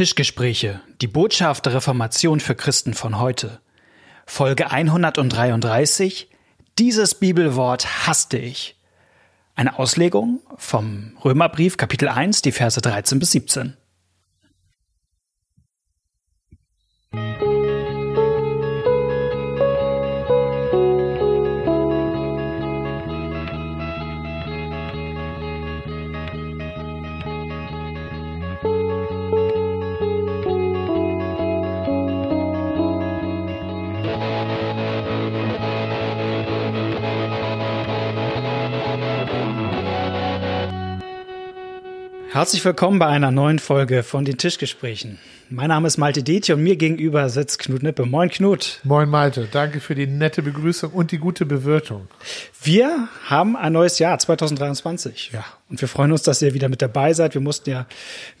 Tischgespräche, die Botschaft der Reformation für Christen von heute. Folge 133. Dieses Bibelwort hasste ich. Eine Auslegung vom Römerbrief Kapitel 1, die Verse 13 bis 17. Herzlich willkommen bei einer neuen Folge von den Tischgesprächen. Mein Name ist Malte Detje und mir gegenüber sitzt Knut Nippe. Moin Knut. Moin Malte, danke für die nette Begrüßung und die gute Bewirtung. Wir haben ein neues Jahr 2023. Ja. Und wir freuen uns, dass ihr wieder mit dabei seid. Wir mussten ja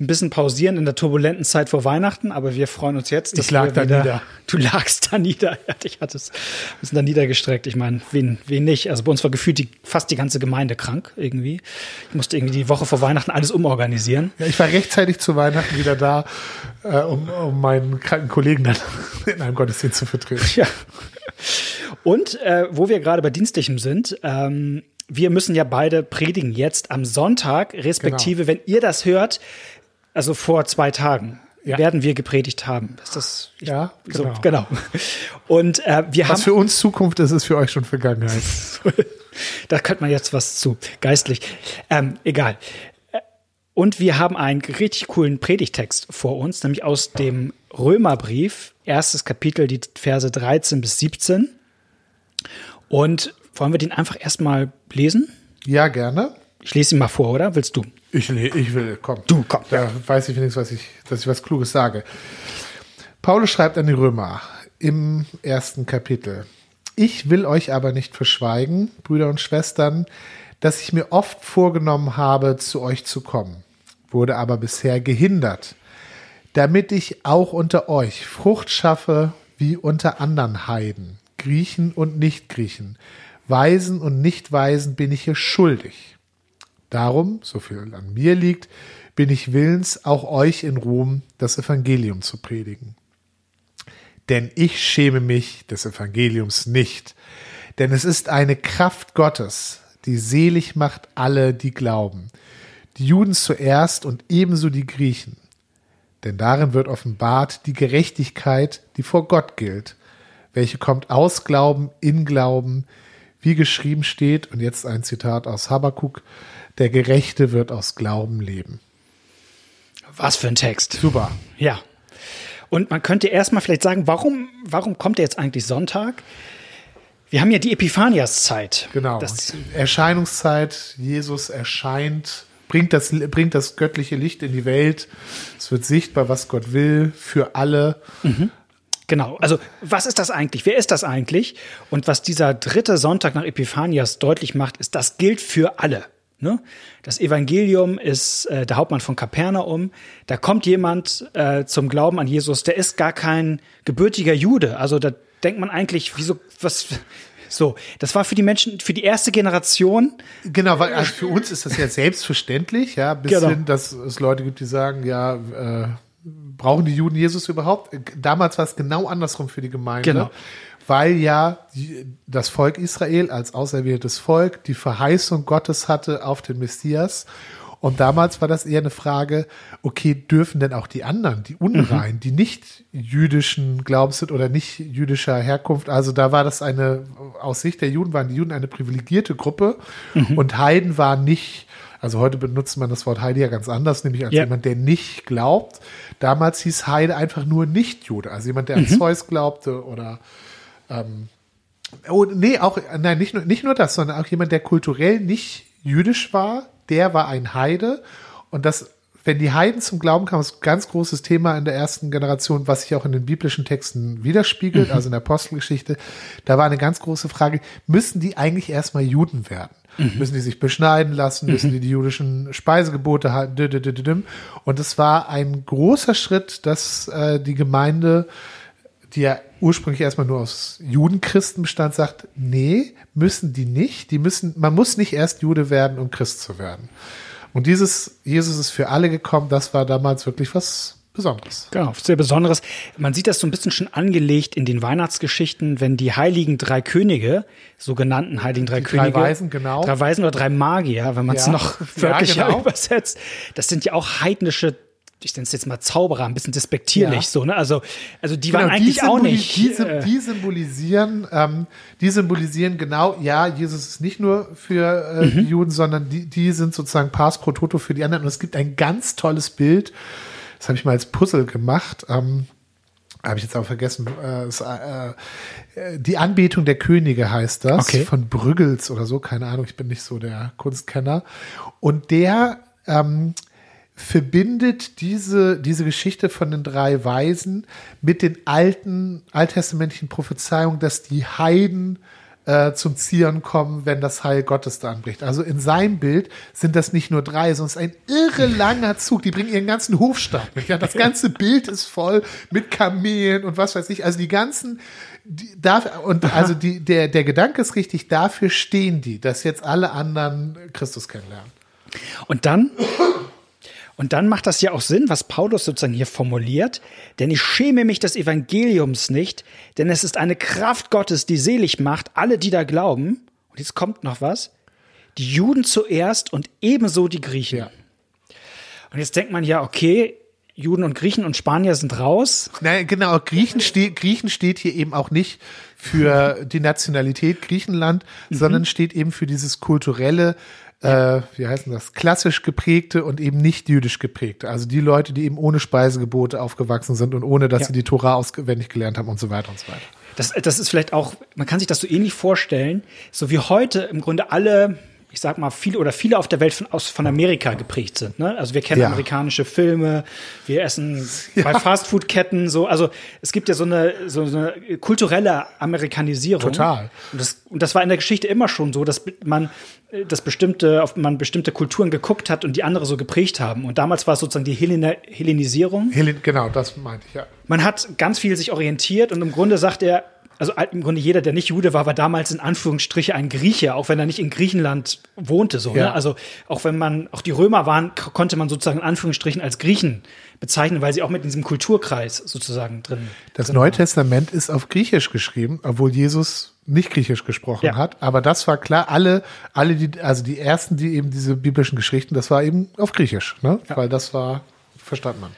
ein bisschen pausieren in der turbulenten Zeit vor Weihnachten, aber wir freuen uns jetzt, dass ich lag wir da wieder, nieder. Du lagst da nieder. Ja, ich hatte es wir sind da niedergestreckt. Ich meine, wen, wen nicht? Also bei uns war gefühlt die, fast die ganze Gemeinde krank irgendwie. Ich musste irgendwie die Woche vor Weihnachten alles umorganisieren. Ja, ich war rechtzeitig zu Weihnachten wieder da, äh, um, um meinen kranken Kollegen dann in einem Gottesdienst zu vertreten. Ja. Und äh, wo wir gerade bei Dienstlichem sind, ähm, wir müssen ja beide predigen jetzt am Sonntag, respektive, genau. wenn ihr das hört, also vor zwei Tagen. Ja. werden wir gepredigt haben. Ist das ich, ja genau. So, genau. Und äh, wir was haben was für uns Zukunft ist, ist für euch schon Vergangenheit. da könnte man jetzt was zu geistlich. Ähm, egal. Und wir haben einen richtig coolen Predigtext vor uns, nämlich aus dem Römerbrief, erstes Kapitel, die Verse 13 bis 17. Und wollen wir den einfach erstmal lesen? Ja, gerne. Ich lese ihn mal vor, oder? Willst du? Ich, ich will, komm. Du, komm. Da ja. weiß ich wenigstens, was ich, dass ich was Kluges sage. Paulus schreibt an die Römer im ersten Kapitel. Ich will euch aber nicht verschweigen, Brüder und Schwestern, dass ich mir oft vorgenommen habe, zu euch zu kommen, wurde aber bisher gehindert, damit ich auch unter euch Frucht schaffe wie unter anderen Heiden, Griechen und Nichtgriechen, Weisen und Nichtweisen bin ich hier schuldig. Darum, so viel an mir liegt, bin ich willens, auch euch in Rom das Evangelium zu predigen. Denn ich schäme mich des Evangeliums nicht, denn es ist eine Kraft Gottes, die selig macht alle, die glauben, die Juden zuerst und ebenso die Griechen. Denn darin wird offenbart die Gerechtigkeit, die vor Gott gilt, welche kommt aus Glauben in Glauben, wie geschrieben steht, und jetzt ein Zitat aus Habakkuk, der Gerechte wird aus Glauben leben. Was für ein Text. Super. Ja. Und man könnte erstmal vielleicht sagen, warum, warum kommt er jetzt eigentlich Sonntag? Wir haben ja die Epiphaniaszeit. Genau. Das Erscheinungszeit. Jesus erscheint, bringt das, bringt das göttliche Licht in die Welt. Es wird sichtbar, was Gott will, für alle. Mhm. Genau. Also, was ist das eigentlich? Wer ist das eigentlich? Und was dieser dritte Sonntag nach Epiphanias deutlich macht, ist, das gilt für alle. Ne? Das Evangelium ist äh, der Hauptmann von Kapernaum. Da kommt jemand äh, zum Glauben an Jesus, der ist gar kein gebürtiger Jude. Also da denkt man eigentlich, wieso, was, so, das war für die Menschen, für die erste Generation. Genau, weil also für uns ist das ja selbstverständlich, ja, bis genau. hin, dass es Leute gibt, die sagen, ja, äh, brauchen die Juden Jesus überhaupt? Damals war es genau andersrum für die Gemeinde. Genau. Weil ja das Volk Israel als auserwähltes Volk die Verheißung Gottes hatte auf den Messias. Und damals war das eher eine Frage, okay, dürfen denn auch die anderen, die Unrein, mhm. die nicht jüdischen Glaubens sind oder nicht jüdischer Herkunft, also da war das eine, aus Sicht der Juden waren die Juden eine privilegierte Gruppe mhm. und Heiden waren nicht also heute benutzt man das Wort Heide ja ganz anders, nämlich als ja. jemand, der nicht glaubt. Damals hieß Heide einfach nur Nicht-Jude, also jemand, der an mhm. Zeus glaubte oder ähm, oh, nee, auch, nein, nicht nur, nicht nur das, sondern auch jemand, der kulturell nicht jüdisch war, der war ein Heide. Und das, wenn die Heiden zum Glauben kamen, ist ein ganz großes Thema in der ersten Generation, was sich auch in den biblischen Texten widerspiegelt, mhm. also in der Apostelgeschichte. Da war eine ganz große Frage, müssen die eigentlich erstmal Juden werden? Mhm. Müssen die sich beschneiden lassen? Müssen mhm. die die jüdischen Speisegebote halten? Und es war ein großer Schritt, dass äh, die Gemeinde, die ja ursprünglich erstmal nur aus Judenchristen bestand, sagt, nee, müssen die nicht. Die müssen, man muss nicht erst Jude werden, um Christ zu werden. Und dieses, Jesus ist für alle gekommen, das war damals wirklich was Besonderes. Genau, sehr Besonderes. Man sieht das so ein bisschen schon angelegt in den Weihnachtsgeschichten, wenn die heiligen drei Könige, sogenannten heiligen drei Die Könige. drei Weisen, genau. Drei Weisen oder drei Magier, wenn man es Ja. noch Ja, wörtlicher genau. übersetzt. Das sind ja auch heidnische, ich nenne es jetzt mal Zauberer, ein bisschen despektierlich Ja. so, ne? Also, also die Genau, waren eigentlich die auch nicht. Die, äh, die symbolisieren, ähm, die symbolisieren genau, ja, Jesus ist nicht nur für äh, Mhm. die Juden, sondern die, die sind sozusagen Pass pro Toto für die anderen. Und es gibt ein ganz tolles Bild, das habe ich mal als Puzzle gemacht. Ähm, habe ich jetzt auch vergessen. Äh, es, äh, äh, die Anbetung der Könige heißt das. Okay. Von Brüggels oder so, keine Ahnung, ich bin nicht so der Kunstkenner. Und der ähm, verbindet diese, diese Geschichte von den drei Weisen mit den alten, alttestamentlichen Prophezeiungen, dass die Heiden äh, zum Zieren kommen, wenn das Heil Gottes da anbricht. Also in seinem Bild sind das nicht nur drei, sondern es ist ein irre langer Zug. Die bringen ihren ganzen Hofstaat mit. Ja, das ganze Bild ist voll mit Kamelen und was weiß ich. Also die ganzen, die, dafür, und also die, der, der Gedanke ist richtig, dafür stehen die, dass jetzt alle anderen Christus kennenlernen. Und dann, und dann macht das ja auch Sinn, was Paulus sozusagen hier formuliert, denn ich schäme mich des Evangeliums nicht, denn es ist eine Kraft Gottes, die selig macht, alle, die da glauben. Und jetzt kommt noch was. Die Juden zuerst und ebenso die Griechen. Ja. Und jetzt denkt man ja, okay, Juden und Griechen und Spanier sind raus. Nein, genau, Griechen steht, Griechen steht hier eben auch nicht für die Nationalität Griechenland, sondern steht eben für dieses kulturelle, äh, wie heißt denn das, klassisch geprägte und eben nicht jüdisch geprägte. Also die Leute, die eben ohne Speisegebote aufgewachsen sind und ohne, dass Ja. sie die Tora auswendig gelernt haben und so weiter und so weiter. Das, das ist vielleicht auch, man kann sich das so ähnlich vorstellen, so wie heute im Grunde alle, ich sag mal, viele oder viele auf der Welt von, aus, von Amerika geprägt sind. Ne? Also wir kennen Ja. amerikanische Filme, wir essen bei Fastfood-Ketten so. Also es gibt ja so eine, so eine kulturelle Amerikanisierung. Total. Und das, und das war in der Geschichte immer schon so, dass man äh, dass bestimmte, auf man bestimmte Kulturen geguckt hat und die andere so geprägt haben. Und damals war es sozusagen die Hellena, Hellenisierung. Helen, genau, das meinte ich, ja. Man hat ganz viel sich orientiert und im Grunde sagt er, also im Grunde jeder, der nicht Jude war, war damals in Anführungsstriche ein Grieche, auch wenn er nicht in Griechenland wohnte. So, Ja. ne? Also auch wenn man, auch die Römer waren, konnte man sozusagen in Anführungsstrichen als Griechen bezeichnen, weil sie auch mit diesem Kulturkreis sozusagen drin. Das drin Neue waren. Testament ist auf Griechisch geschrieben, obwohl Jesus nicht Griechisch gesprochen Ja. hat. Aber das war klar, alle, alle die, also die ersten, die eben diese biblischen Geschichten, das war eben auf Griechisch, ne? Weil das war, verstand man.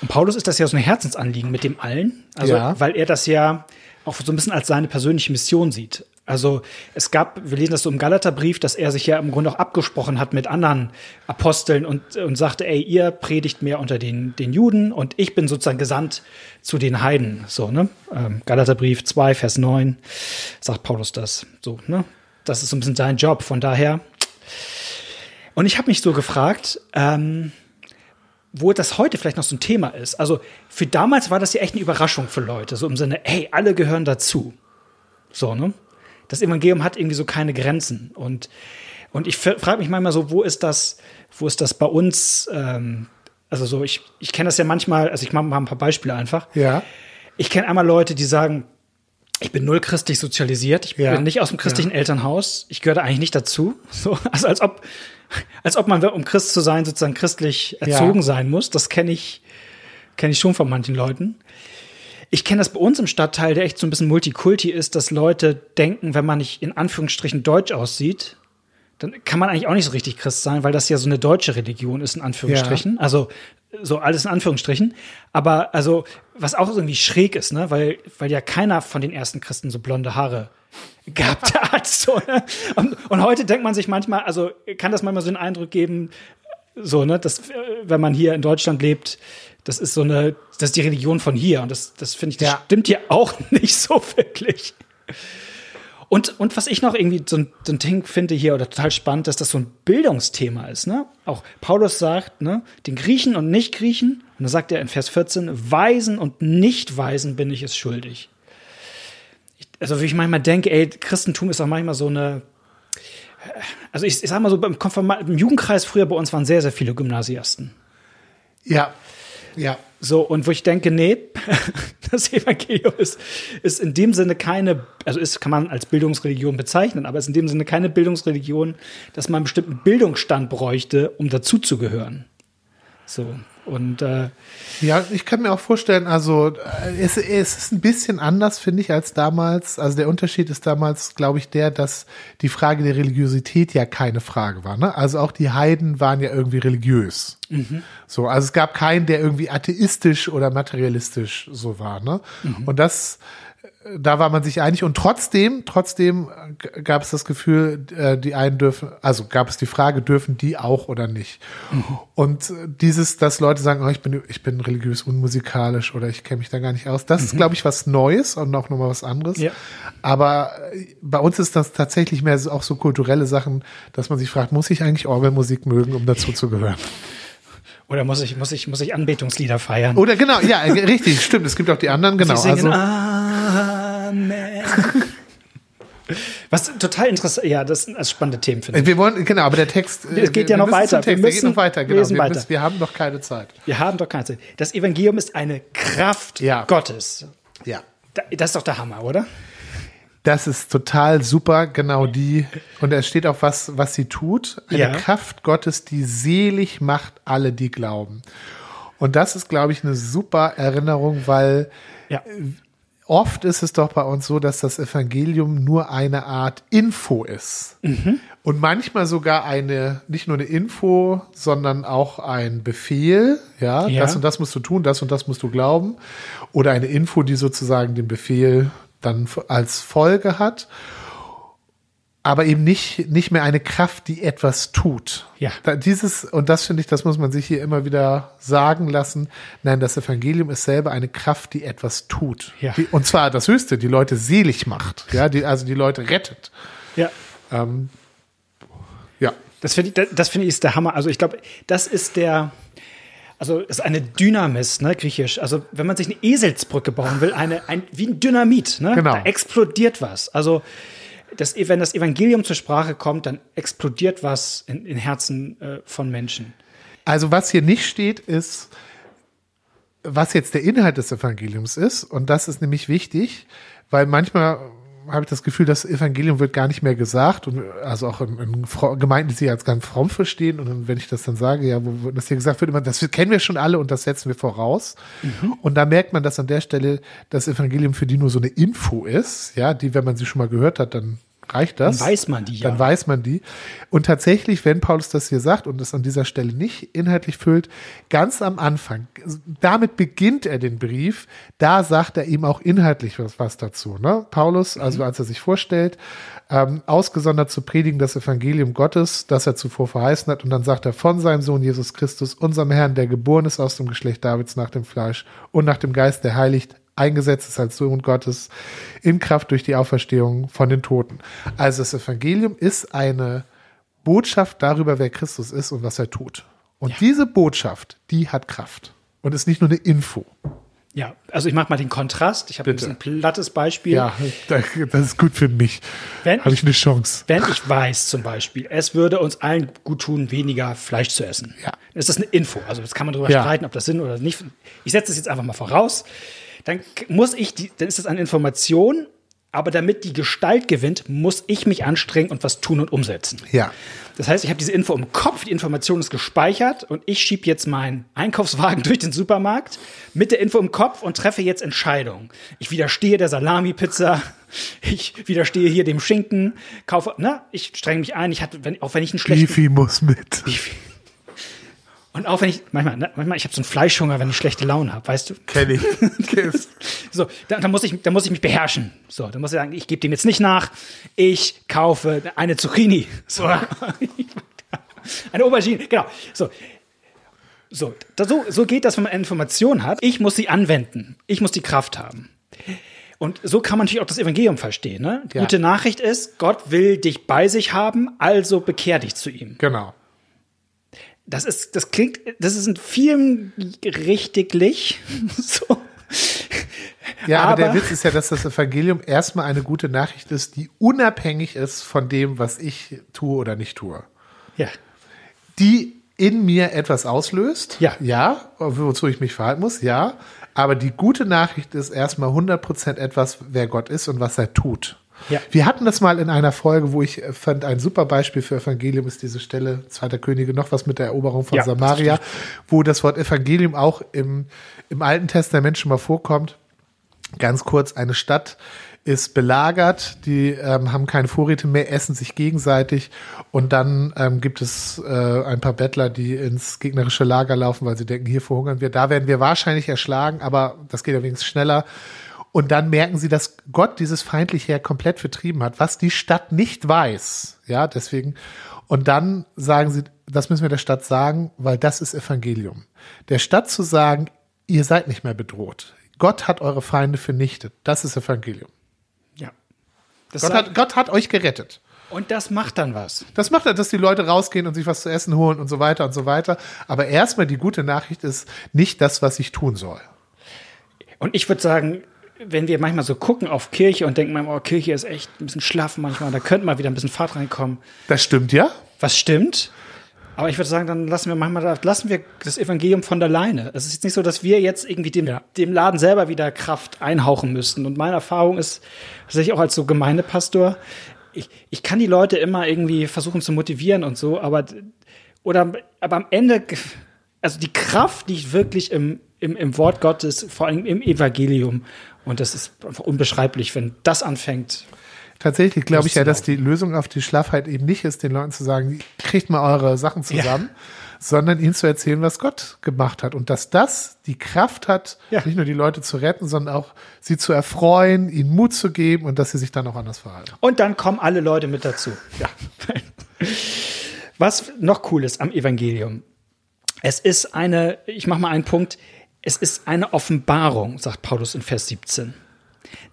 Und Paulus ist das ja so ein Herzensanliegen mit dem allen, also Ja. weil er das ja auch so ein bisschen als seine persönliche Mission sieht. Also es gab, wir lesen das so im Galaterbrief, dass er sich ja im Grunde auch abgesprochen hat mit anderen Aposteln und, und sagte, ey, ihr predigt mehr unter den, den Juden und ich bin sozusagen gesandt zu den Heiden. So, ne? Ähm, Galaterbrief 2, Vers 9 sagt Paulus das. So, ne? Das ist so ein bisschen sein Job. Von daher. Und ich habe mich so gefragt, ähm, wo das heute vielleicht noch so ein Thema ist. Also für damals war das ja echt eine Überraschung für Leute, so im Sinne, hey, alle gehören dazu. So, ne? Das Evangelium hat irgendwie so keine Grenzen. Und, und ich frage mich manchmal so, wo ist das, wo ist das bei uns? Ähm, also so, ich, ich kenne das ja manchmal, also ich mache mal ein paar Beispiele einfach. Ja. Ich kenne einmal Leute, die sagen, ich bin null christlich sozialisiert, ich Ja. bin nicht aus dem christlichen Elternhaus, ich gehöre da eigentlich nicht dazu. So, also als ob, als ob man, um Christ zu sein, sozusagen christlich erzogen Ja. sein muss. Das kenne ich, kenne ich schon von manchen Leuten. Ich kenne das bei uns im Stadtteil, der echt so ein bisschen Multikulti ist, dass Leute denken, wenn man nicht in Anführungsstrichen deutsch aussieht, dann kann man eigentlich auch nicht so richtig Christ sein, weil das ja so eine deutsche Religion ist, in Anführungsstrichen. Also so alles in Anführungsstrichen. Aber also, was auch irgendwie schräg ist, ne? Weil, weil ja keiner von den ersten Christen so blonde Haare gehabt hat. So, ne? und, und heute denkt man sich manchmal, also kann das manchmal so den Eindruck geben, so, ne, dass, äh, wenn man hier in Deutschland lebt, das ist so eine, das ist die Religion von hier. Und das, das finde ich, das Ja. stimmt hier auch nicht so wirklich. Und, und was ich noch irgendwie so ein, so ein Ding finde hier oder total spannend, dass das so ein Bildungsthema ist. Ne? Auch Paulus sagt, ne, den Griechen und Nicht-Griechen, und dann sagt er in Vers 14, Weisen und Nicht-Weisen bin ich es schuldig. Ich, also wie ich manchmal denke, ey, Christentum ist auch manchmal so eine, also ich, ich sag mal so, Konfirma im Jugendkreis früher bei uns waren sehr, sehr viele Gymnasiasten. Ja. Ja. So, und wo ich denke, nee, das Evangelium ist, ist in dem Sinne keine, also ist, kann man als Bildungsreligion bezeichnen, aber ist in dem Sinne keine Bildungsreligion, dass man einen bestimmten Bildungsstand bräuchte, um dazuzugehören. So. Und äh, Ja, ich kann mir auch vorstellen, also äh, es, es ist ein bisschen anders, finde ich, als damals. Also der Unterschied ist damals, glaube ich, der, dass die Frage der Religiosität ja keine Frage war. Ne? Also auch die Heiden waren ja irgendwie religiös. So, also es gab keinen, der irgendwie atheistisch oder materialistisch so war. Ne? Und das da war man sich einig und trotzdem, trotzdem g- gab es das Gefühl, äh, die einen dürfen, also gab es die Frage, dürfen die auch oder nicht? Und äh, dieses, dass Leute sagen, oh, ich bin, ich bin religiös unmusikalisch oder ich kenne mich da gar nicht aus, das ist, glaube ich, was Neues und auch nochmal was anderes. Ja. Aber äh, bei uns ist das tatsächlich mehr auch so kulturelle Sachen, dass man sich fragt, muss ich eigentlich Orgelmusik mögen, um dazu zu gehören? oder muss ich, muss ich, muss ich Anbetungslieder feiern? Oder genau, ja, äh, richtig, stimmt. Es gibt auch die anderen, genau. Singen Also, Amen. Was total interessant, ja, das sind also spannende Themen, finde ich. Wir wollen, genau, aber der Text. äh, Es geht wir ja noch müssen weiter. Text, Wir der geht müssen noch weiter, genau. lesen Wir, weiter. Müssen, wir haben noch keine Zeit. Wir haben doch keine Zeit. Das Evangelium ist eine Kraft Ja. Gottes. Ja. Da- Das ist doch der Hammer, oder? Das ist total super, genau die. Und es steht auch was, was sie tut. Eine Ja. Kraft Gottes, die selig macht alle, die glauben. Und das ist, glaube ich, eine super Erinnerung, weil Ja. Oft ist es doch bei uns so, dass das Evangelium nur eine Art Info ist. Und manchmal sogar eine, nicht nur eine Info, sondern auch ein Befehl. Ja, Ja. das und das musst du tun, das und das musst du glauben. Oder eine Info, die sozusagen den Befehl dann als Folge hat. Aber eben nicht, nicht mehr eine Kraft, die etwas tut. Ja. Dieses, und das finde ich, das muss man sich hier immer wieder sagen lassen. Nein, das Evangelium ist selber eine Kraft, die etwas tut. Ja. Die, und zwar das Höchste, die Leute selig macht. Ja, die, also die Leute rettet. Ja. Ähm, ja. Das finde ich, das finde ich ist der Hammer. Also ich glaube, das ist der, also ist eine Dynamis, ne, griechisch. Also wenn man sich eine Eselsbrücke bauen will, eine, ein, wie ein Dynamit, ne? Genau. Da explodiert was. Also das, wenn das Evangelium zur Sprache kommt, dann explodiert was in, in Herzen äh, von Menschen. Also was hier nicht steht, ist, was jetzt der Inhalt des Evangeliums ist. Und das ist nämlich wichtig, weil manchmal habe ich das Gefühl, das Evangelium wird gar nicht mehr gesagt. Und also auch in, in Gemeinden, die sich als ganz fromm verstehen. Und wenn ich das dann sage, ja, wo das hier gesagt wird, immer, das kennen wir schon alle und das setzen wir voraus. Und da merkt man, dass an der Stelle das Evangelium für die nur so eine Info ist, ja, die, wenn man sie schon mal gehört hat, dann reicht das. Dann weiß man die ja. Dann weiß man die. Und tatsächlich, wenn Paulus das hier sagt und es an dieser Stelle nicht inhaltlich füllt, ganz am Anfang, damit beginnt er den Brief, da sagt er ihm auch inhaltlich was, was dazu. Ne? Paulus, also als er sich vorstellt, ähm, ausgesondert zu predigen das Evangelium Gottes, das er zuvor verheißen hat, und dann sagt er von seinem Sohn Jesus Christus, unserem Herrn, der geboren ist aus dem Geschlecht Davids nach dem Fleisch und nach dem Geist, der heiligt, eingesetzt ist als Sohn Gottes in Kraft durch die Auferstehung von den Toten. Also das Evangelium ist eine Botschaft darüber, wer Christus ist und was er tut. Und diese Botschaft, die hat Kraft und ist nicht nur eine Info. Ja, also ich mache mal den Kontrast. Ich habe ein bisschen plattes Beispiel. Ja, das ist gut für mich. Habe ich eine Chance. Wenn ich weiß zum Beispiel, es würde uns allen gut tun, weniger Fleisch zu essen. Ja. Ist das eine Info? Also das kann man darüber Ja. streiten, ob das Sinn oder nicht. Ich setze es jetzt einfach mal voraus. Dann muss ich, die, dann ist das eine Information, aber damit die Gestalt gewinnt, muss ich mich anstrengen und was tun und umsetzen. Ja. Das heißt, ich habe diese Info im Kopf, die Information ist gespeichert und ich schiebe jetzt meinen Einkaufswagen durch den Supermarkt mit der Info im Kopf und treffe jetzt Entscheidungen. Ich widerstehe der Salami-Pizza, ich widerstehe hier dem Schinken, kaufe, na, ich strenge mich ein, ich hatte, wenn, auch wenn ich einen schlechten Beefy muss mit. Und auch wenn ich manchmal, ne, manchmal ich habe so einen Fleischhunger, wenn ich schlechte Laune habe, weißt du? Kenn ich. So, da, da muss ich, da muss ich mich beherrschen. So, da muss ich sagen, ich gebe dem jetzt nicht nach. Ich kaufe eine Zucchini. So, eine Aubergine. Genau. So, so, so, so geht das, wenn man eine Information hat. Ich muss sie anwenden. Ich muss die Kraft haben. Und so kann man natürlich auch das Evangelium verstehen. Ne? Die Ja. gute Nachricht ist, Gott will dich bei sich haben, also bekehr dich zu ihm. Genau. Das ist, das klingt, das ist in vielen richtiglich. So. Ja, aber, der Aber- Witz ist ja, dass das Evangelium erstmal eine gute Nachricht ist, die unabhängig ist von dem, was ich tue oder nicht tue. Ja. die in mir etwas auslöst. Ja. Ja, wozu ich mich verhalten muss, ja. Aber die gute Nachricht ist erstmal 100% etwas, wer Gott ist und was er tut. Ja. Wir hatten das mal in einer Folge, wo ich äh, fand, ein super Beispiel für Evangelium ist diese Stelle, Zweiter Könige, noch was mit der Eroberung von Ja, das Samaria, wo das Wort Evangelium auch im, im Alten Testament schon mal vorkommt. Ganz kurz, eine Stadt ist belagert, die ähm, haben keine Vorräte mehr, essen sich gegenseitig und dann ähm, gibt es äh, ein paar Bettler, die ins gegnerische Lager laufen, weil sie denken, hier verhungern wir. Da werden wir wahrscheinlich erschlagen, aber das geht ja wenigstens schneller. Und dann merken sie, dass Gott dieses feindliche Heer komplett vertrieben hat, was die Stadt nicht weiß. Ja, deswegen. Und dann sagen sie, das müssen wir der Stadt sagen, weil das ist Evangelium. Der Stadt zu sagen, ihr seid nicht mehr bedroht. Gott hat eure Feinde vernichtet. Das ist Evangelium. Ja. Gott hat, Gott hat euch gerettet. und das macht dann was. Das macht er, dass die Leute rausgehen und sich was zu essen holen und so weiter und so weiter. Aber erstmal die gute Nachricht ist nicht das, was ich tun soll. Und ich würde sagen, wenn wir manchmal so gucken auf Kirche und denken, oh, Kirche ist echt ein bisschen schlaff manchmal, da könnte mal wieder ein bisschen Fahrt reinkommen. Das stimmt ja. Was stimmt? Aber ich würde sagen, dann lassen wir manchmal, lassen wir das Evangelium von der Leine. Es ist jetzt nicht so, dass wir jetzt irgendwie dem, Ja. dem Laden selber wieder Kraft einhauchen müssten. Und meine Erfahrung ist, tatsächlich auch als so Gemeindepastor, ich, ich kann die Leute immer irgendwie versuchen zu motivieren und so, aber, oder, aber am Ende, also die Kraft liegt wirklich im, im, im Wort Gottes, vor allem im Evangelium. Und das ist einfach unbeschreiblich, wenn das anfängt. Tatsächlich glaube ich ja, dass die Lösung auf die Schlaffheit eben nicht ist, den Leuten zu sagen, kriegt mal eure Sachen zusammen, sondern ihnen zu erzählen, was Gott gemacht hat. Und dass das die Kraft hat, Ja. nicht nur die Leute zu retten, sondern auch sie zu erfreuen, ihnen Mut zu geben und dass sie sich dann auch anders verhalten. Und dann kommen alle Leute mit dazu. Ja. Was noch cool ist am Evangelium. Es ist eine, ich mache mal einen Punkt, es ist eine Offenbarung, sagt Paulus in Vers 17.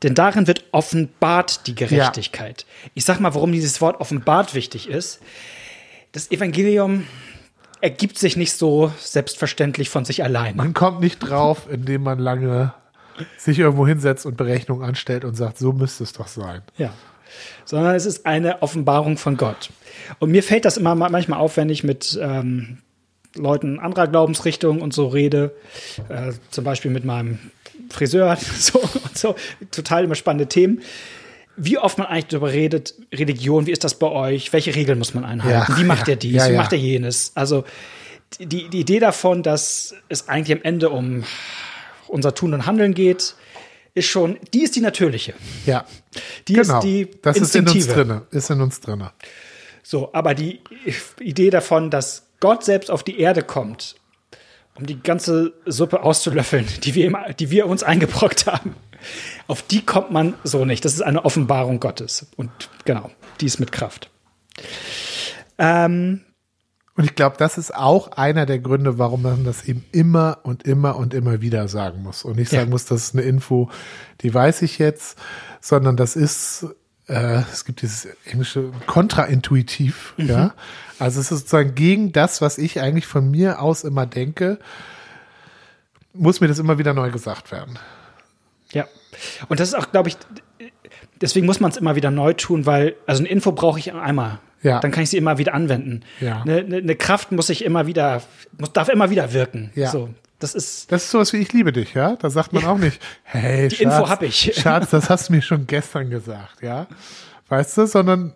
Denn darin wird offenbart die Gerechtigkeit. Ich sag mal, warum dieses Wort offenbart wichtig ist. Das Evangelium ergibt sich nicht so selbstverständlich von sich alleine. Man kommt nicht drauf, indem man lange sich irgendwo hinsetzt und Berechnungen anstellt und sagt, so müsste es doch sein. Ja. Sondern es ist eine Offenbarung von Gott. Und mir fällt das immer ma- manchmal auf, wenn ich mit ähm, Leuten anderer Glaubensrichtungen und so rede. Äh, zum Beispiel mit meinem Friseur so, und so. Total immer spannende Themen. Wie oft man eigentlich darüber redet, Religion, wie ist das bei euch? Welche Regeln muss man einhalten? Ja, wie macht ja, er dies? ja, wie macht er jenes? Also die, die Idee davon, dass es eigentlich am Ende um unser Tun und Handeln geht, ist schon, die ist die natürliche. Ja, Die genau. ist die das ist in uns instinktive. drinne, ist in uns drinne. So, aber die Idee davon, dass Gott selbst auf die Erde kommt, um die ganze Suppe auszulöffeln, die wir, ihm, die wir uns eingebrockt haben, auf die kommt man so nicht. Das ist eine Offenbarung Gottes. Und genau, die ist mit Kraft. Ähm, Und ich glaube, das ist auch einer der Gründe, warum man das eben immer und immer und immer wieder sagen muss. Und nicht Ja. sagen muss, das ist eine Info, die weiß ich jetzt, sondern das ist, äh, es gibt dieses englische kontraintuitiv, Mhm. ja. Also es ist sozusagen gegen das, was ich eigentlich von mir aus immer denke, muss mir das immer wieder neu gesagt werden. ja. Und das ist auch, glaube ich, deswegen muss man es immer wieder neu tun, weil, also eine Info brauche ich einmal. Ja. Dann kann ich sie immer wieder anwenden. Ja. Eine, eine, Kraft muss ich immer wieder, muss, darf immer wieder wirken. Ja. So, das ist, Das ist sowas wie ich liebe dich, ja? Da sagt man auch nicht, hey, Die Schatz, Info hab ich. Schatz, das hast du mir schon gestern gesagt, ja? Weißt du, sondern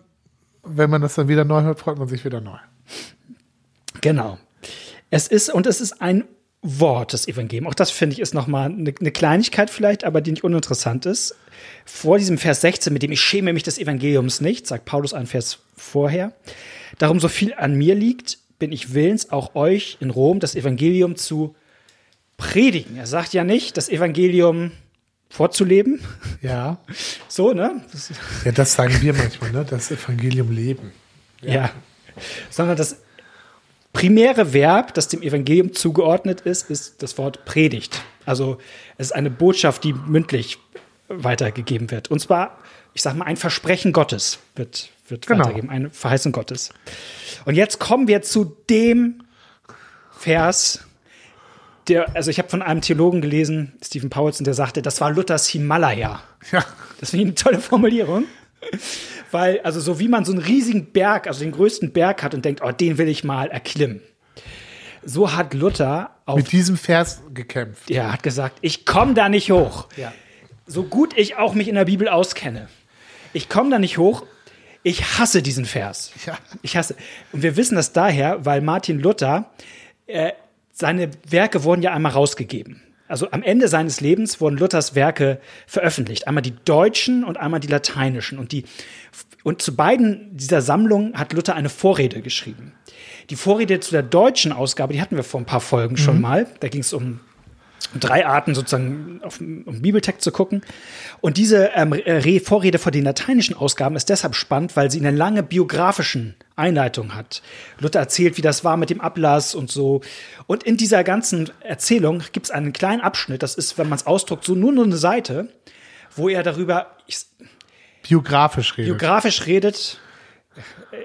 wenn man das dann wieder neu hört, freut man sich wieder neu. Genau. Es ist, und es ist ein Wort, das Evangelium. Auch das finde ich ist nochmal eine, eine Kleinigkeit vielleicht, aber die nicht uninteressant ist. Vor diesem Vers 16, mit dem ich schäme mich des Evangeliums nicht, sagt Paulus ein Vers vorher. Darum so viel an mir liegt, bin ich willens, auch euch in Rom das Evangelium zu predigen. Er sagt ja nicht, das Evangelium vorzuleben. Ja. So, ne? Das, Ja, das sagen wir manchmal, ne? Das Evangelium leben. Ja. Sondern das primäre Verb, das dem Evangelium zugeordnet ist, ist das Wort Predigt. Also es ist eine Botschaft, die mündlich weitergegeben wird. Und zwar, ich sag mal, ein Versprechen Gottes wird, wird Genau. weitergegeben, eine Verheißung Gottes. Und jetzt kommen wir zu dem Vers, der, also ich habe von einem Theologen gelesen, Stephen Paulson, der sagte, das war Luthers Himalaya. Ja. Das finde ich eine tolle Formulierung. Weil, also so wie man so einen riesigen Berg, also den größten Berg hat und denkt, oh, den will ich mal erklimmen. So hat Luther auf, Mit diesem Vers gekämpft. er hat gesagt, ich komme da nicht hoch. Ja. So gut ich auch mich in der Bibel auskenne. Ich komme da nicht hoch. Ich hasse diesen Vers. Ja. Ich hasse. Und wir wissen das daher, weil Martin Luther, äh, seine Werke wurden ja einmal rausgegeben. Also am Ende seines Lebens wurden Luthers Werke veröffentlicht. Einmal die deutschen und einmal die lateinischen. Und die, und zu beiden dieser Sammlungen hat Luther eine Vorrede geschrieben. Die Vorrede zu der deutschen Ausgabe, die hatten wir vor ein paar Folgen schon mal. Da ging es um drei Arten sozusagen auf, um Bibeltext zu gucken. Und diese ähm, Re Vorrede vor den lateinischen Ausgaben ist deshalb spannend, weil sie eine lange biografischen Einleitung hat. Luther erzählt, wie das war mit dem Ablass und so. Und in dieser ganzen Erzählung gibt es einen kleinen Abschnitt, das ist, wenn man es ausdruckt, so nur, nur eine Seite, wo er darüber ich, Biografisch redet. biografisch redet.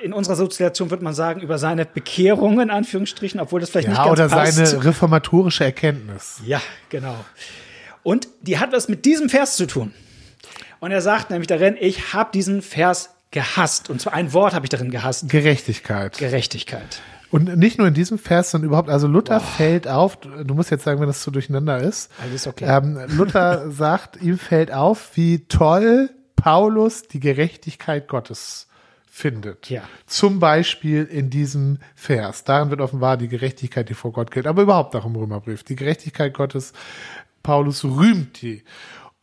In unserer Sozialisation würde man sagen, über seine Bekehrung, in Anführungsstrichen, obwohl das vielleicht nicht ja, ganz oder passt. seine reformatorische Erkenntnis. Ja, genau. Und die hat was mit diesem Vers zu tun. Und er sagt nämlich darin, ich habe diesen Vers gehasst. Und zwar ein Wort habe ich darin gehasst. Gerechtigkeit. Gerechtigkeit. Und nicht nur in diesem Vers, sondern überhaupt, also Luther fällt auf, du musst jetzt sagen, wenn das so durcheinander ist. Alles okay. Ähm, Luther sagt, ihm fällt auf, wie toll Paulus die Gerechtigkeit Gottes findet. Ja. Zum Beispiel in diesem Vers. Darin wird offenbar die Gerechtigkeit, die vor Gott gilt, aber überhaupt auch im Römerbrief. Die Gerechtigkeit Gottes, Paulus rühmt die.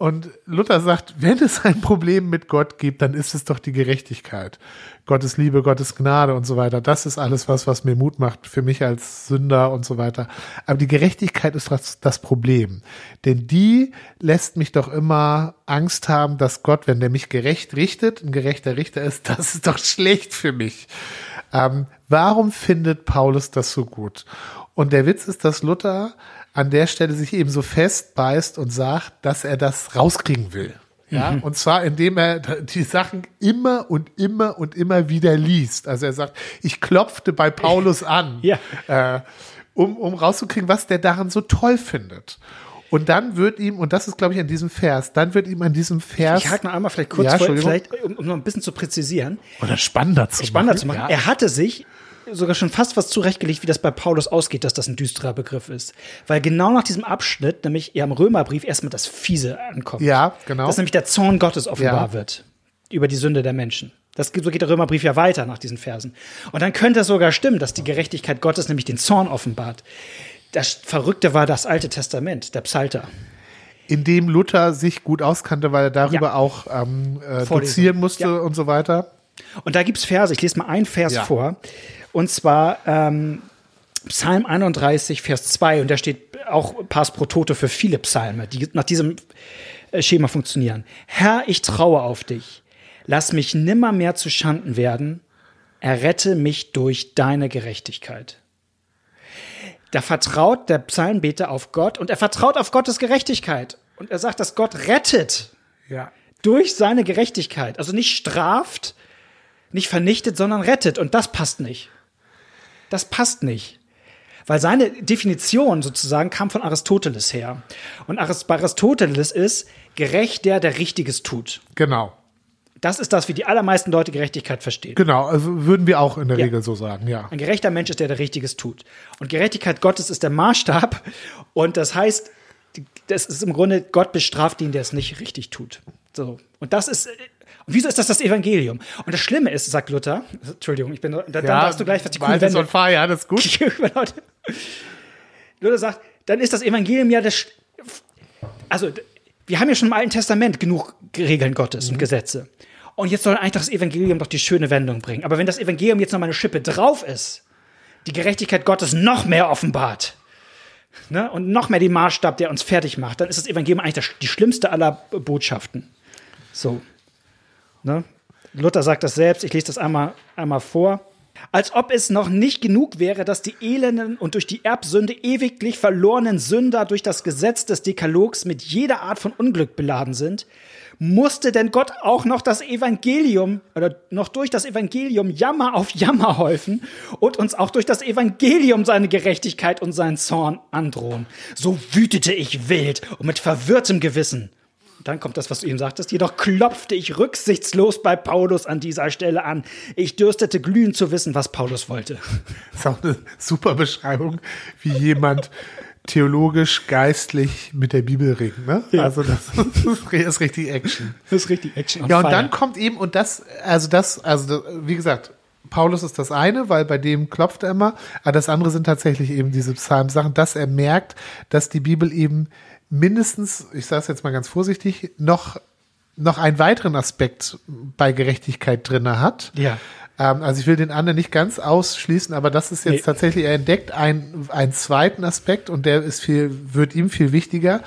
Und Luther sagt, wenn es ein Problem mit Gott gibt, dann ist es doch die Gerechtigkeit. Gottes Liebe, Gottes Gnade und so weiter. Das ist alles was, was mir Mut macht für mich als Sünder und so weiter. Aber die Gerechtigkeit ist das, das Problem. Denn die lässt mich doch immer Angst haben, dass Gott, wenn der mich gerecht richtet, ein gerechter Richter ist, das ist doch schlecht für mich. Ähm, warum findet Paulus das so gut? Und der Witz ist, dass Luther an der Stelle sich eben so festbeißt und sagt, dass er das rauskriegen will. Ja, und zwar indem er die Sachen immer und immer und immer wieder liest. Also er sagt, ich klopfte bei Paulus an, Ja. äh, um, um rauszukriegen, was der daran so toll findet. Und dann wird ihm, und das ist, glaube ich, an diesem Vers, dann wird ihm an diesem Vers. Ich hake noch einmal vielleicht kurz Ja, vor, vielleicht, um, um noch ein bisschen zu präzisieren. oder spannender zu Spannender zu machen. Ja. Er hatte sich sogar schon fast was zurechtgelegt, wie das bei Paulus ausgeht, dass das ein düsterer Begriff ist. Weil genau nach diesem Abschnitt, nämlich ja im Römerbrief, erstmal das Fiese ankommt. Ja, genau. Dass nämlich der Zorn Gottes offenbar Ja. wird über die Sünde der Menschen. Das, so geht der Römerbrief ja weiter nach diesen Versen. Und dann könnte es sogar stimmen, dass die Gerechtigkeit Gottes nämlich den Zorn offenbart. Das Verrückte war das Alte Testament, der Psalter. in dem Luther sich gut auskannte, weil er darüber Ja. auch ähm, äh, dozieren musste Ja. und so weiter. Und da gibt's Verse, ich lese mal einen Vers Ja. vor. Und zwar ähm, Psalm 31, Vers 2. Und da steht auch Pars pro Tote für viele Psalme, die nach diesem äh, Schema funktionieren. Herr, ich traue auf dich. Lass mich nimmer mehr zu Schanden werden. Errette mich durch deine Gerechtigkeit. Da vertraut der Psalmbeter auf Gott und er vertraut auf Gottes Gerechtigkeit. Und er sagt, dass Gott rettet Ja. durch seine Gerechtigkeit. Also nicht straft, nicht vernichtet, sondern rettet. Und das passt nicht. Das passt nicht. Weil seine Definition sozusagen kam von Aristoteles her. Und bei Aristoteles ist gerecht der, der Richtiges tut. Genau. Das ist das, wie die allermeisten Leute Gerechtigkeit verstehen. Genau, also würden wir auch in der Ja. Regel so sagen, ja. Ein gerechter Mensch ist der, der Richtiges tut. Und Gerechtigkeit Gottes ist der Maßstab. Und das heißt, das ist im Grunde, Gott bestraft den, der es nicht richtig tut. So. Und das ist, und wieso ist das das Evangelium? Und das Schlimme ist, sagt Luther, Entschuldigung, ich bin, da, dann darfst du gleich was die Bald ist on fire, ja, das ist gut. Luther sagt, dann ist das Evangelium ja das, also, wir haben ja schon im Alten Testament genug Regeln Gottes Mhm. und Gesetze. Und jetzt soll eigentlich das Evangelium doch die schöne Wendung bringen. Aber wenn das Evangelium jetzt noch mal eine Schippe drauf ist, die Gerechtigkeit Gottes noch mehr offenbart, ne, und noch mehr den Maßstab, der uns fertig macht, dann ist das Evangelium eigentlich das, die schlimmste aller Botschaften. So. Ne? Luther sagt das selbst, ich lese das einmal, einmal vor. Als ob es noch nicht genug wäre, dass die elenden und durch die Erbsünde ewiglich verlorenen Sünder durch das Gesetz des Dekalogs mit jeder Art von Unglück beladen sind, musste denn Gott auch noch das Evangelium oder noch durch das Evangelium Jammer auf Jammer häufen und uns auch durch das Evangelium seine Gerechtigkeit und seinen Zorn androhen. So wütete ich wild und mit verwirrtem Gewissen. Dann kommt das, was du ihm sagtest. Jedoch klopfte ich rücksichtslos bei Paulus an dieser Stelle an. Ich dürstete glühend zu wissen, was Paulus wollte. Das ist auch eine super Beschreibung, wie jemand theologisch, geistlich mit der Bibel ringen. Ne? Ja. Also das ist richtig Action. Das ist richtig Action. Ja, und fire. dann kommt eben, und das, also das, also wie gesagt, Paulus ist das eine, weil bei dem klopft er immer, aber das andere sind tatsächlich eben diese Psalmsachen, dass er merkt, dass die Bibel eben mindestens, ich sage es jetzt mal ganz vorsichtig, noch noch einen weiteren Aspekt bei Gerechtigkeit drinne hat. Ja. Ähm, also ich will den anderen nicht ganz ausschließen, aber das ist jetzt nee. tatsächlich, er entdeckt einen, einen zweiten Aspekt und der ist viel, wird ihm viel wichtiger,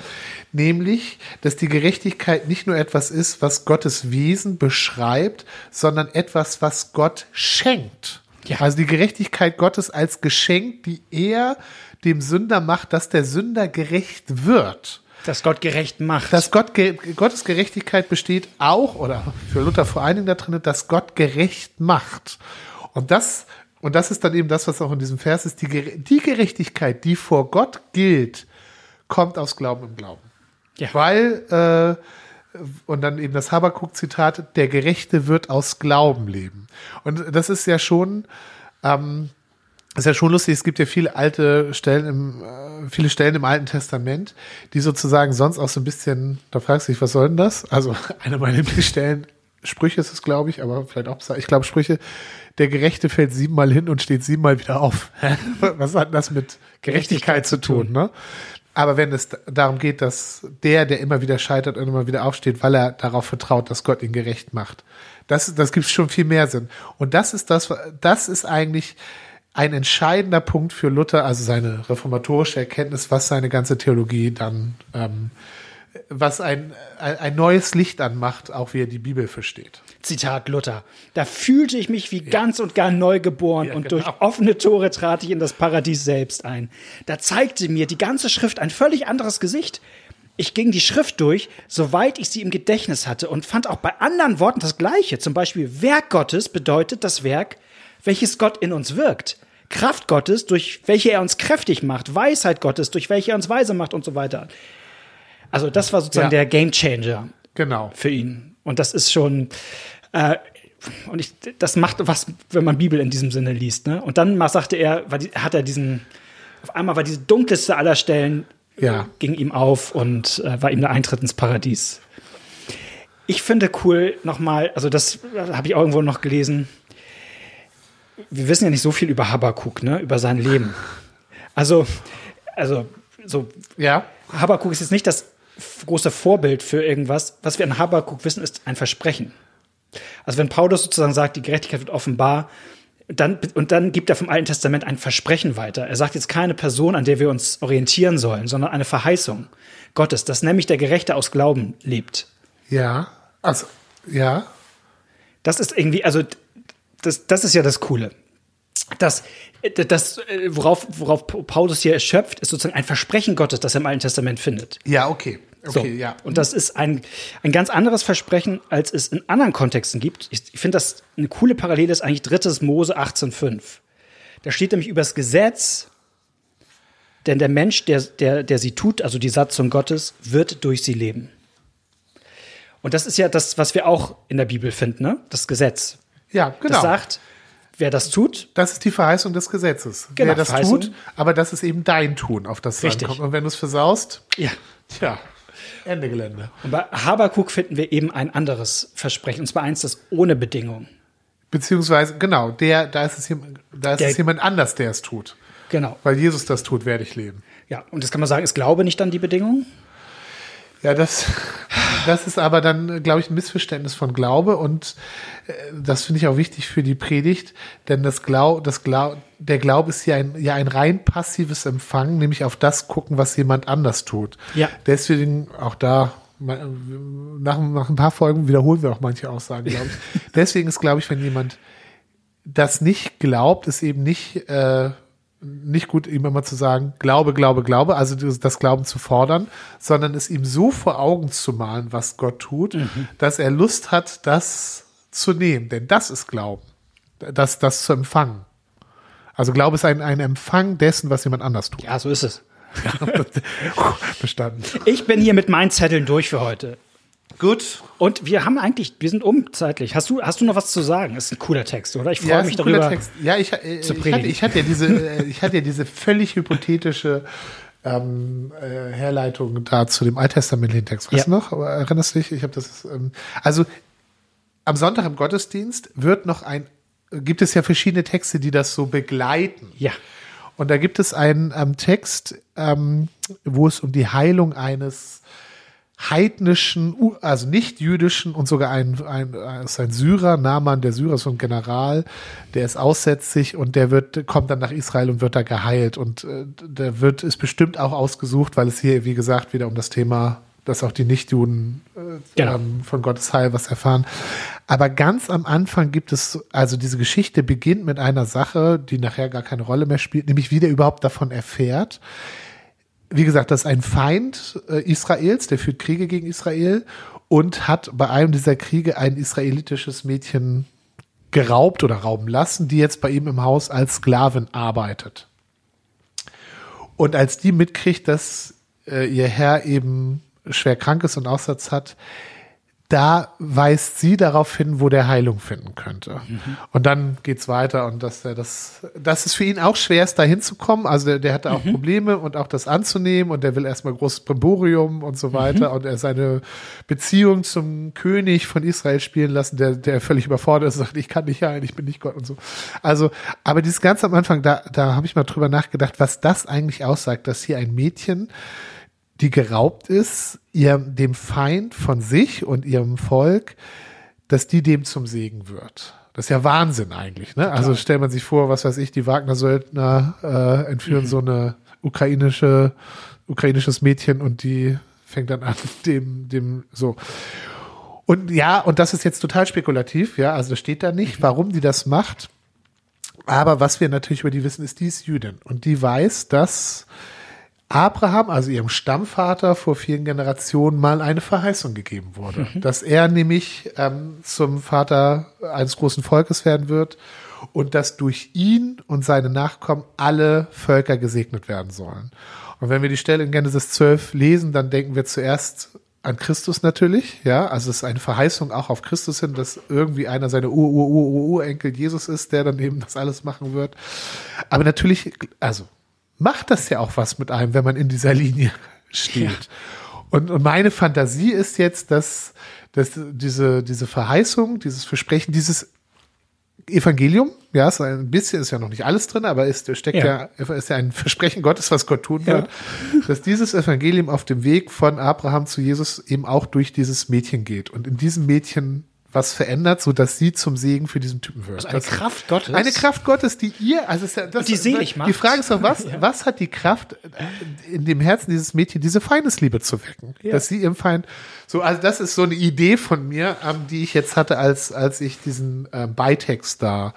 nämlich, dass die Gerechtigkeit nicht nur etwas ist, was Gottes Wesen beschreibt, sondern etwas, was Gott schenkt. Ja. Also die Gerechtigkeit Gottes als Geschenk, die er dem Sünder macht, dass der Sünder gerecht wird. Dass Gott gerecht macht. Dass Gott, Gottes Gerechtigkeit besteht auch, oder für Luther vor allen Dingen da drin, dass Gott gerecht macht. Und das, und das ist dann eben das, was auch in diesem Vers ist, die, die Gerechtigkeit, die vor Gott gilt, kommt aus Glauben im Glauben. Ja. Weil, äh, und dann eben das Habakuk-Zitat, der Gerechte wird aus Glauben leben. Und das ist ja schon, ähm, ist ja schon lustig, es gibt ja viele alte Stellen im, äh, viele Stellen im Alten Testament, die sozusagen sonst auch so ein bisschen, da fragst du dich, was soll denn das? Also eine meiner Lieblingsstellen, Sprüche ist es, glaube ich, aber vielleicht auch, ich glaube Sprüche, der Gerechte fällt siebenmal hin und steht siebenmal wieder auf. was hat das mit Gerechtigkeit, Gerechtigkeit zu tun, ne? Aber wenn es darum geht, dass der, der immer wieder scheitert und immer wieder aufsteht, weil er darauf vertraut, dass Gott ihn gerecht macht, das, das gibt schon viel mehr Sinn. Und das ist das, das ist eigentlich, ein entscheidender Punkt für Luther, also seine reformatorische Erkenntnis, was seine ganze Theologie dann, ähm, was ein, ein neues Licht anmacht, auch wie er die Bibel versteht. Zitat Luther. Da fühlte ich mich wie ja. ganz und gar neu geboren ja, und genau. durch offene Tore trat ich in das Paradies selbst ein. Da zeigte mir die ganze Schrift ein völlig anderes Gesicht. Ich ging die Schrift durch, soweit ich sie im Gedächtnis hatte und fand auch bei anderen Worten das Gleiche. Zum Beispiel Werk Gottes bedeutet das Werk, welches Gott in uns wirkt. Kraft Gottes, durch welche er uns kräftig macht, Weisheit Gottes, durch welche er uns weise macht und so weiter. Also das war sozusagen ja. der Game Changer genau. für ihn. Und das ist schon, äh, und ich, das macht was, wenn man Bibel in diesem Sinne liest. Ne? Und dann sagte er, die, hat er diesen, auf einmal war diese dunkelste aller Stellen, ja. ging ihm auf und äh, war ihm der Eintritt ins Paradies. Ich finde cool nochmal, also das habe ich auch irgendwo noch gelesen, wir wissen ja nicht so viel über Habakuk, ne, über sein Leben. Also, also, so. Ja. Habakuk ist jetzt nicht das große Vorbild für irgendwas. Was wir an Habakuk wissen, ist ein Versprechen. Also, wenn Paulus sozusagen sagt, die Gerechtigkeit wird offenbar, dann, und dann gibt er vom Alten Testament ein Versprechen weiter. Er sagt jetzt keine Person, an der wir uns orientieren sollen, sondern eine Verheißung Gottes, dass nämlich der Gerechte aus Glauben lebt. Ja, also, ja. Das ist irgendwie, also das, das ist ja das Coole. Das, das, worauf, worauf Paulus hier erschöpft, ist sozusagen ein Versprechen Gottes, das er im Alten Testament findet. Ja, okay. Okay, so. ja. Und das ist ein, ein ganz anderes Versprechen, als es in anderen Kontexten gibt. Ich, ich finde, das eine coole Parallele ist eigentlich drittes Mose 18,5. Da steht nämlich über das Gesetz, denn der Mensch, der, der, der sie tut, also die Satzung Gottes, wird durch sie leben. Und das ist ja das, was wir auch in der Bibel finden, ne? Das Gesetz. Ja, genau. Das sagt, wer das tut. Das ist die Verheißung des Gesetzes. Genau, wer das Verheißung. tut, aber das ist eben dein Tun, auf das Richtig. ankommt. Und wenn du es versaust, ja. tja, Ende Gelände. Und bei Habakuk finden wir eben ein anderes Versprechen, und zwar eins, das ohne Bedingung. Beziehungsweise, genau, der, da ist es, da ist der, es jemand anders, der es tut. Genau. Weil Jesus das tut, werde ich leben. Ja, und das kann man sagen, ist Glaube nicht dann die Bedingung? Ja, das, das ist aber dann, glaube ich, ein Missverständnis von Glaube und äh, das finde ich auch wichtig für die Predigt, denn das Glau, das Glau, der Glaube ist ja ein, ja ein rein passives Empfangen, nämlich auf das gucken, was jemand anders tut. Ja. Deswegen auch da nach, nach ein paar Folgen wiederholen wir auch manche Aussagen, glaube ich. Deswegen ist, glaube ich, wenn jemand das nicht glaubt, ist eben nicht äh, nicht gut, ihm immer zu sagen, Glaube, Glaube, Glaube, also das Glauben zu fordern, sondern es ihm so vor Augen zu malen, was Gott tut, mhm. dass er Lust hat, das zu nehmen. Denn das ist Glauben, das, das zu empfangen. Also Glaube ist ein, ein Empfang dessen, was jemand anders tut. Ja, so ist es. Bestanden. Ich bin hier mit meinen Zetteln durch für heute. Gut. Und wir haben eigentlich, wir sind um zeitlich. Hast du, hast du noch was zu sagen? Das ist ein cooler Text, oder? Ich freue ja, mich darüber. Text. Ja, ich, äh, ich, hatte, ich, hatte ja diese, äh, ich hatte ja diese völlig hypothetische ähm, äh, Herleitung da zu dem alttestamentlichen Text. Weißt Ja. du noch? Aber erinnerst du dich? Ich habe das. Ähm, also am Sonntag im Gottesdienst wird noch ein, gibt es ja verschiedene Texte, die das so begleiten. Ja. Und da gibt es einen ähm, Text, ähm, wo es um die Heilung eines heidnischen, also nicht jüdischen und sogar ein, ein, ist ein Syrer, Naaman, der Syrer ist so ein General, der ist aussätzig und der wird, kommt dann nach Israel und wird da geheilt. Und äh, der wird, ist bestimmt auch ausgesucht, weil es hier, wie gesagt, wieder um das Thema, dass auch die Nichtjuden äh, Genau. ähm, von Gottes Heil was erfahren. Aber ganz am Anfang gibt es, also diese Geschichte beginnt mit einer Sache, die nachher gar keine Rolle mehr spielt, nämlich wie der überhaupt davon erfährt. Wie gesagt, das ist ein Feind äh, Israels, der führt Kriege gegen Israel und hat bei einem dieser Kriege ein israelitisches Mädchen geraubt oder rauben lassen, die jetzt bei ihm im Haus als Sklavin arbeitet. Und als die mitkriegt, dass äh, ihr Herr eben schwer krank ist und Aussatz hat, da weist sie darauf hin, wo der Heilung finden könnte. Und dann geht's weiter und dass er das, das ist für ihn auch schwer, ist da hinzukommen. Also der, der hatte auch Probleme und auch das anzunehmen und der will erstmal großes Brimborium und so weiter und er seine Beziehung zum König von Israel spielen lassen, der, der völlig überfordert ist und sagt, ich kann nicht heilen, ich bin nicht Gott und so. Also, aber dieses ganz am Anfang, da, da habe ich mal drüber nachgedacht, was das eigentlich aussagt, dass hier ein Mädchen die geraubt ist, ihr, dem Feind von sich und ihrem Volk, dass die dem zum Segen wird. Das ist ja Wahnsinn eigentlich, ne? Also stellt man sich vor, was weiß ich, die Wagner-Söldner äh, entführen so eine ukrainische, ukrainisches Mädchen und die fängt dann an, dem, dem, so. Und ja, und das ist jetzt total spekulativ, ja, also das steht da nicht, warum die das macht. Aber was wir natürlich über die wissen, ist, die ist Jüdin. Und die weiß, dass Abraham, also ihrem Stammvater vor vielen Generationen, mal eine Verheißung gegeben wurde, dass er nämlich ähm, zum Vater eines großen Volkes werden wird und dass durch ihn und seine Nachkommen alle Völker gesegnet werden sollen. Und wenn wir die Stelle in Genesis 12 lesen, dann denken wir zuerst an Christus natürlich, ja, also es ist eine Verheißung auch auf Christus hin, dass irgendwie einer seiner Ur Ur Ur Ur Urenkel Jesus ist, der dann eben das alles machen wird. Aber natürlich, also macht das ja auch was mit einem, wenn man in dieser Linie steht. Und, und meine Fantasie ist jetzt, dass, dass diese, diese Verheißung, dieses Versprechen, dieses Evangelium, ja, ist ein bisschen, ist ja noch nicht alles drin, aber ist, steckt ja, Ja. ist ja ein Versprechen Gottes, was Gott tun Ja. wird, dass dieses Evangelium auf dem Weg von Abraham zu Jesus eben auch durch dieses Mädchen geht und in diesem Mädchen was verändert, so dass sie zum Segen für diesen Typen wird. Also eine Das- Kraft Gottes. Eine Kraft Gottes, die ihr, also ist ja, das, die selig macht. Die Frage ist doch, was, was hat die Kraft, in dem Herzen dieses Mädchen diese Feindesliebe zu wecken? Ja. Dass sie ihrem Feind, so, also das ist so eine Idee von mir, ähm, die ich jetzt hatte, als, als ich diesen ähm, Beitext da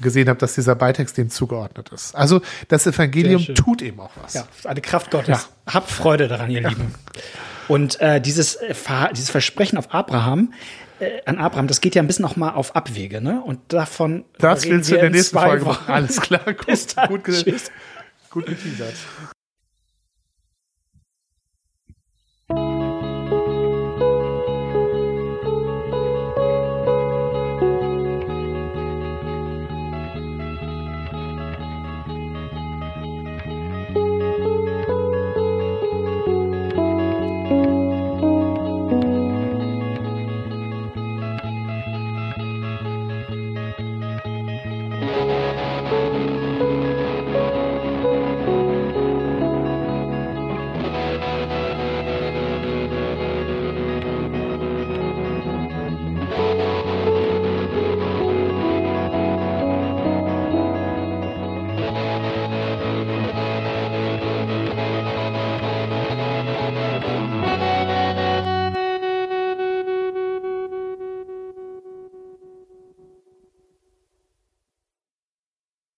gesehen habe, dass dieser Beitext dem zugeordnet ist. Also das Evangelium tut eben auch was. Ja, eine Kraft Gottes. Habt Freude daran, ihr Lieben. Und äh, dieses, äh, Ver- dieses Versprechen auf Abraham, äh, an Abraham, das geht ja ein bisschen auch mal auf Abwege, ne? Und davon Das willst du in der nächsten Folge machen. Alles klar, gut, gut, gut geteasert.